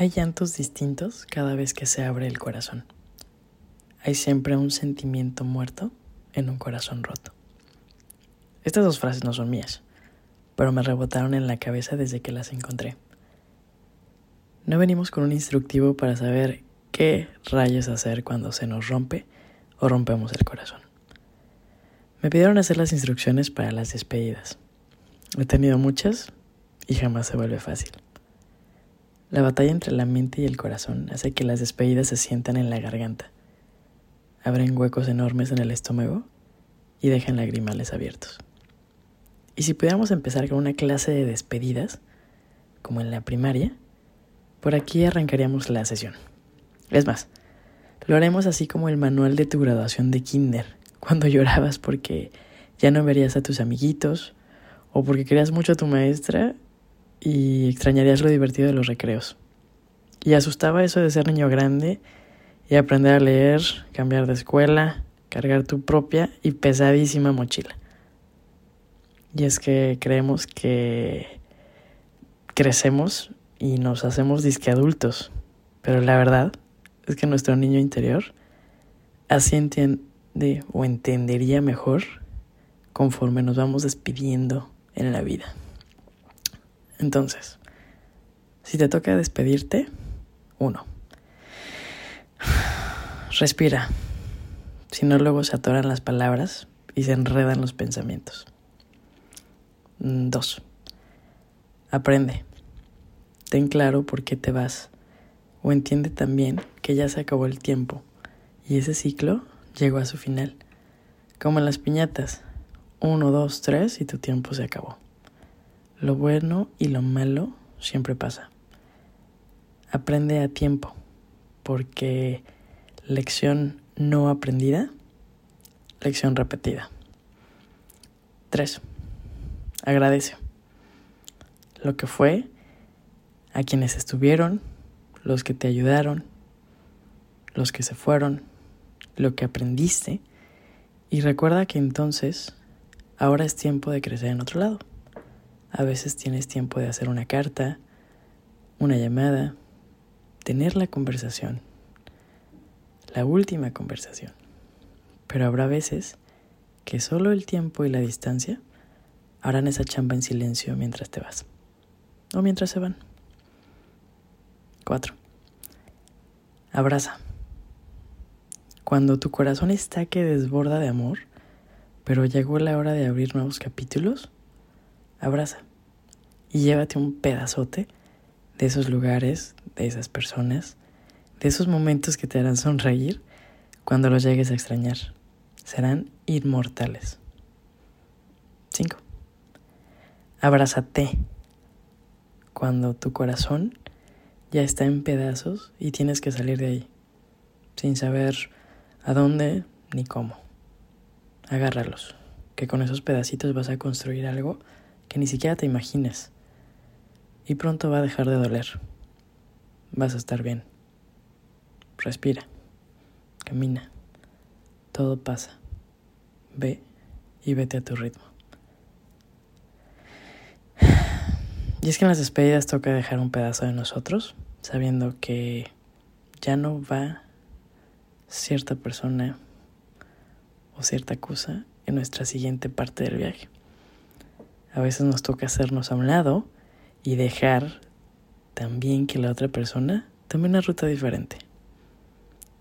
Hay llantos distintos cada vez que se abre el corazón. Hay siempre un sentimiento muerto en un corazón roto. Estas dos frases no son mías, pero me rebotaron en la cabeza desde que las encontré. No venimos con un instructivo para saber qué rayos hacer cuando se nos rompe o rompemos el corazón. Me pidieron hacer las instrucciones para las despedidas. He tenido muchas y jamás se vuelve fácil. La batalla entre la mente y el corazón hace que las despedidas se sientan en la garganta, abren huecos enormes en el estómago y dejan lagrimales abiertos. Y si pudiéramos empezar con una clase de despedidas, como en la primaria, por aquí arrancaríamos la sesión. Es más, lo haremos así como el manual de tu graduación de kinder, cuando llorabas porque ya no verías a tus amiguitos o porque querías mucho a tu maestra y extrañarías lo divertido de los recreos. Y asustaba eso de ser niño grande y aprender a leer, cambiar de escuela, cargar tu propia y pesadísima mochila. Y es que creemos que crecemos y nos hacemos disque adultos, pero la verdad es que nuestro niño interior así entiende o entendería mejor conforme nos vamos despidiendo en la vida. Entonces, si te toca despedirte, uno. Respira. Si no, luego se atoran las palabras y se enredan los pensamientos. Dos. Aprende. Ten claro por qué te vas. O entiende también que ya se acabó el tiempo y ese ciclo llegó a su final. Como en las piñatas. Uno, dos, tres y tu tiempo se acabó. Lo bueno y lo malo siempre pasa. Aprende a tiempo, porque lección no aprendida, lección repetida. 3. Agradece lo que fue, a quienes estuvieron, los que te ayudaron, los que se fueron, lo que aprendiste y recuerda que entonces ahora es tiempo de crecer en otro lado. A veces tienes tiempo de hacer una carta, una llamada, tener la conversación, la última conversación. Pero habrá veces que solo el tiempo y la distancia harán esa chamba en silencio mientras te vas o mientras se van. 4. Abraza. Cuando tu corazón está que desborda de amor, pero llegó la hora de abrir nuevos capítulos, abraza y llévate un pedazote de esos lugares, de esas personas, de esos momentos que te harán sonreír cuando los llegues a extrañar. Serán inmortales. 5. Abrázate cuando tu corazón ya está en pedazos y tienes que salir de ahí, sin saber a dónde ni cómo. Agárralos, que con esos pedacitos vas a construir algo que ni siquiera te imagines. Y pronto va a dejar de doler. Vas a estar bien. Respira. Camina. Todo pasa. Ve y vete a tu ritmo. Y es que en las despedidas toca dejar un pedazo de nosotros, sabiendo que ya no va cierta persona o cierta cosa en nuestra siguiente parte del viaje. A veces nos toca hacernos a un lado y dejar también que la otra persona tome una ruta diferente.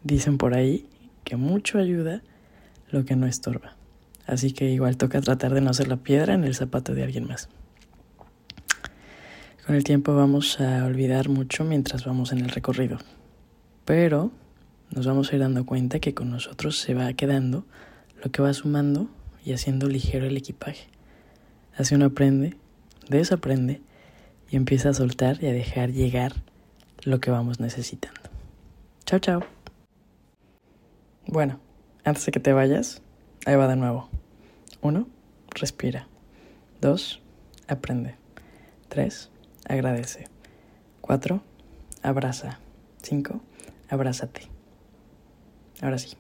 Dicen por ahí que mucho ayuda lo que no estorba. Así que igual toca tratar de no ser la piedra en el zapato de alguien más. Con el tiempo vamos a olvidar mucho mientras vamos en el recorrido. Pero nos vamos a ir dando cuenta que con nosotros se va quedando lo que va sumando y haciendo ligero el equipaje. Así uno aprende, desaprende y empieza a soltar y a dejar llegar lo que vamos necesitando. Chao, chao. Bueno, antes de que te vayas, ahí va de nuevo. Uno, respira. Dos, aprende. Tres, agradece. Cuatro, abraza. Cinco, abrázate. Ahora sí.